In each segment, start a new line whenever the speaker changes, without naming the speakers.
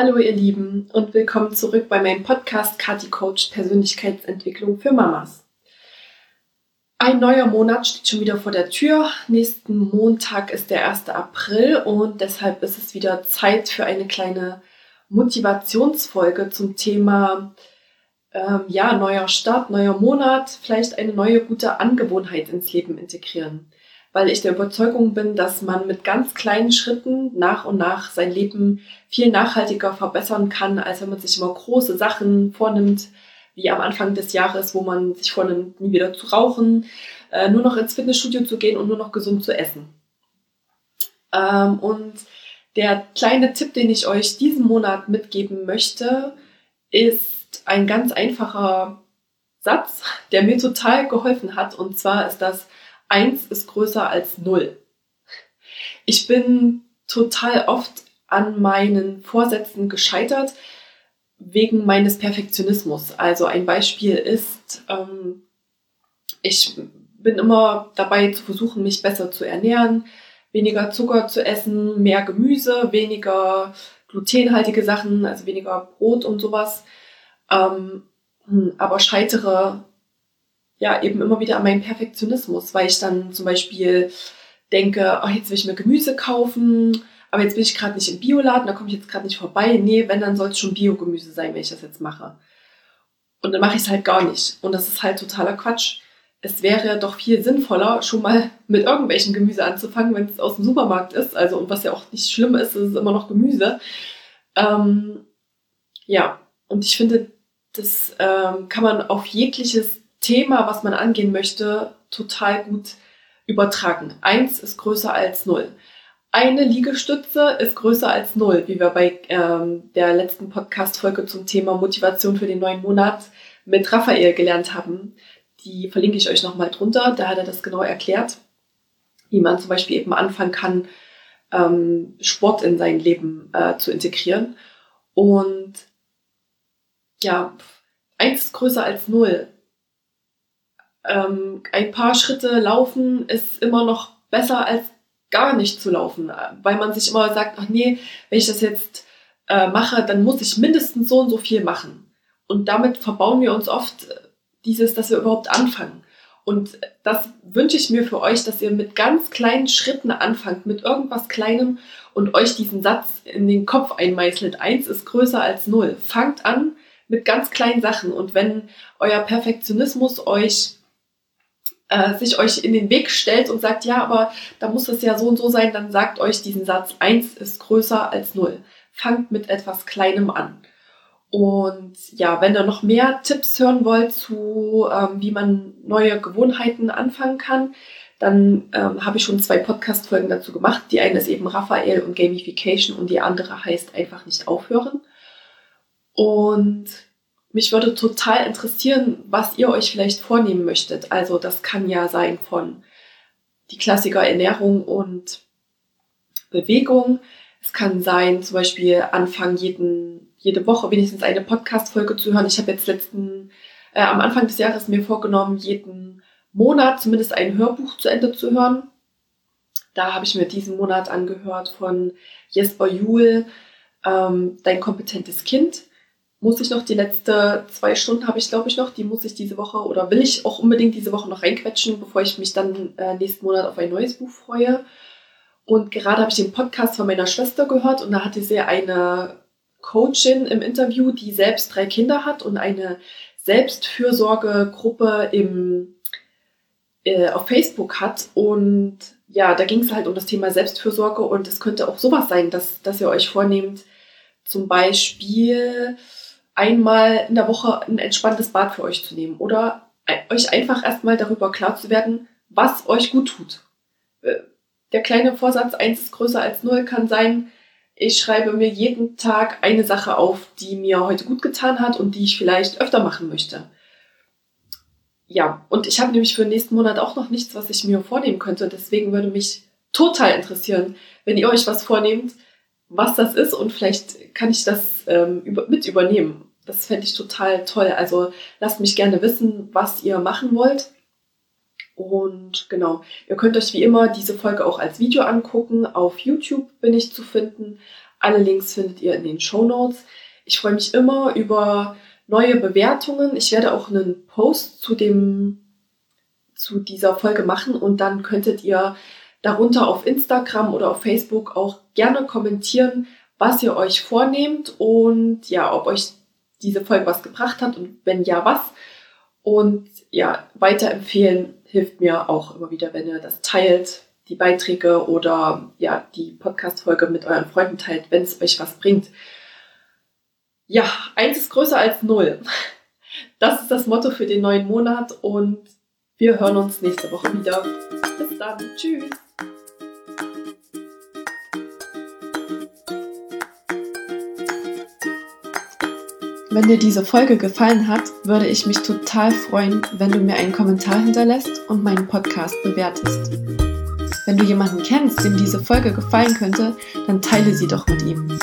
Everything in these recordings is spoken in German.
Hallo ihr Lieben und willkommen zurück bei meinem Podcast Kati Coach Persönlichkeitsentwicklung für Mamas. Ein neuer Monat steht schon wieder vor der Tür. Nächsten Montag ist der 1. April und deshalb ist es wieder Zeit für eine kleine Motivationsfolge zum Thema ähm, ja, neuer Start, neuer Monat, vielleicht eine neue gute Angewohnheit ins Leben integrieren weil ich der Überzeugung bin, dass man mit ganz kleinen Schritten nach und nach sein Leben viel nachhaltiger verbessern kann, als wenn man sich immer große Sachen vornimmt, wie am Anfang des Jahres, wo man sich vornimmt, nie wieder zu rauchen, äh, nur noch ins Fitnessstudio zu gehen und nur noch gesund zu essen. Ähm, und der kleine Tipp, den ich euch diesen Monat mitgeben möchte, ist ein ganz einfacher Satz, der mir total geholfen hat. Und zwar ist das, eins ist größer als null. Ich bin total oft an meinen Vorsätzen gescheitert wegen meines Perfektionismus. Also ein Beispiel ist, ähm, ich bin immer dabei zu versuchen, mich besser zu ernähren, weniger Zucker zu essen, mehr Gemüse, weniger glutenhaltige Sachen, also weniger Brot und sowas. Ähm, hm, aber scheitere ja eben immer wieder an meinem Perfektionismus, weil ich dann zum Beispiel denke, oh, jetzt will ich mir Gemüse kaufen, aber jetzt bin ich gerade nicht im Bioladen, da komme ich jetzt gerade nicht vorbei. Nee, wenn, dann soll es schon Biogemüse sein, wenn ich das jetzt mache. Und dann mache ich es halt gar nicht. Und das ist halt totaler Quatsch. Es wäre doch viel sinnvoller, schon mal mit irgendwelchen Gemüse anzufangen, wenn es aus dem Supermarkt ist. Also, und was ja auch nicht schlimm ist, ist immer noch Gemüse. Ähm, ja, und ich finde, das ähm, kann man auf jegliches Thema, was man angehen möchte, total gut übertragen. Eins ist größer als null. Eine Liegestütze ist größer als null, wie wir bei ähm, der letzten Podcast-Folge zum Thema Motivation für den neuen Monat mit Raphael gelernt haben. Die verlinke ich euch nochmal drunter. Da hat er das genau erklärt, wie man zum Beispiel eben anfangen kann, ähm, Sport in sein Leben äh, zu integrieren. Und ja, eins ist größer als null ähm, ein paar Schritte laufen ist immer noch besser als gar nicht zu laufen, weil man sich immer sagt, ach nee, wenn ich das jetzt äh, mache, dann muss ich mindestens so und so viel machen. Und damit verbauen wir uns oft dieses, dass wir überhaupt anfangen. Und das wünsche ich mir für euch, dass ihr mit ganz kleinen Schritten anfangt, mit irgendwas Kleinem und euch diesen Satz in den Kopf einmeißelt. Eins ist größer als null. Fangt an mit ganz kleinen Sachen. Und wenn euer Perfektionismus euch äh, sich euch in den Weg stellt und sagt, ja, aber da muss es ja so und so sein, dann sagt euch diesen Satz, eins ist größer als null. Fangt mit etwas Kleinem an. Und ja, wenn ihr noch mehr Tipps hören wollt zu, ähm, wie man neue Gewohnheiten anfangen kann, dann ähm, habe ich schon zwei Podcast-Folgen dazu gemacht. Die eine ist eben Raphael und Gamification und die andere heißt einfach nicht aufhören. Und mich würde total interessieren, was ihr euch vielleicht vornehmen möchtet. Also das kann ja sein von die Klassiker Ernährung und Bewegung. Es kann sein, zum Beispiel anfangen, jeden, jede Woche wenigstens eine Podcast-Folge zu hören. Ich habe jetzt letzten, äh, am Anfang des Jahres mir vorgenommen, jeden Monat zumindest ein Hörbuch zu Ende zu hören. Da habe ich mir diesen Monat angehört von Jesper Juhl, ähm, Dein kompetentes Kind muss ich noch die letzte zwei Stunden habe ich glaube ich noch, die muss ich diese Woche oder will ich auch unbedingt diese Woche noch reinquetschen, bevor ich mich dann äh, nächsten Monat auf ein neues Buch freue. Und gerade habe ich den Podcast von meiner Schwester gehört und da hatte sie eine Coachin im Interview, die selbst drei Kinder hat und eine Selbstfürsorgegruppe im, äh, auf Facebook hat. Und ja, da ging es halt um das Thema Selbstfürsorge und es könnte auch sowas sein, dass, dass ihr euch vornehmt, zum Beispiel einmal in der Woche ein entspanntes Bad für euch zu nehmen oder euch einfach erstmal darüber klar zu werden, was euch gut tut. Äh, der kleine Vorsatz, eins ist größer als null, kann sein, Ich schreibe mir jeden Tag eine Sache auf, die mir heute gut getan hat und die ich vielleicht öfter machen möchte. Ja, und ich habe nämlich für den nächsten Monat auch noch nichts, was ich mir vornehmen könnte. Deswegen würde mich total interessieren, wenn ihr euch was vornehmt, was das ist und vielleicht kann ich das ähm, über, mit übernehmen. Das fände ich total toll. Also lasst mich gerne wissen, was ihr machen wollt. Und genau, ihr könnt euch wie immer diese Folge auch als Video angucken. Auf YouTube bin ich zu finden. Alle Links findet ihr in den Show Notes. Ich freue mich immer über neue Bewertungen. Ich werde auch einen Post zu dem, zu dieser Folge machen und dann könntet ihr darunter auf Instagram oder auf Facebook auch gerne kommentieren, was ihr euch vornehmt und ja, ob euch diese Folge was gebracht hat und wenn ja, was. Und ja, weiterempfehlen hilft mir auch immer wieder, wenn ihr das teilt, die Beiträge oder ja, die Podcast-Folge mit euren Freunden teilt, wenn es euch was bringt. Ja, eins ist größer als null. Das ist das Motto für den neuen Monat und wir hören uns nächste Woche wieder. Bis dann. Tschüss. Wenn dir diese Folge gefallen hat, würde ich mich total freuen, wenn du mir einen Kommentar hinterlässt und meinen Podcast bewertest. Wenn du jemanden kennst, dem diese Folge gefallen könnte, dann teile sie doch mit ihm.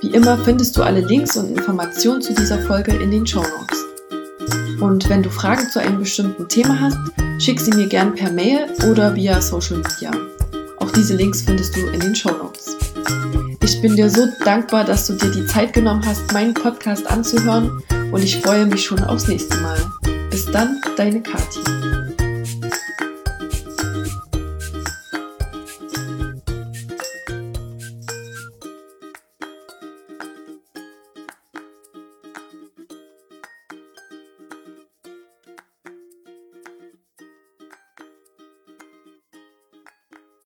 Wie immer findest du alle Links und Informationen zu dieser Folge in den Show Notes. Und wenn du Fragen zu einem bestimmten Thema hast, schick sie mir gern per Mail oder via Social Media. Auch diese Links findest du in den Show Notes. Ich bin dir so dankbar, dass du dir die Zeit genommen hast, meinen Podcast anzuhören und ich freue mich schon aufs nächste Mal. Bis dann, deine Kathi.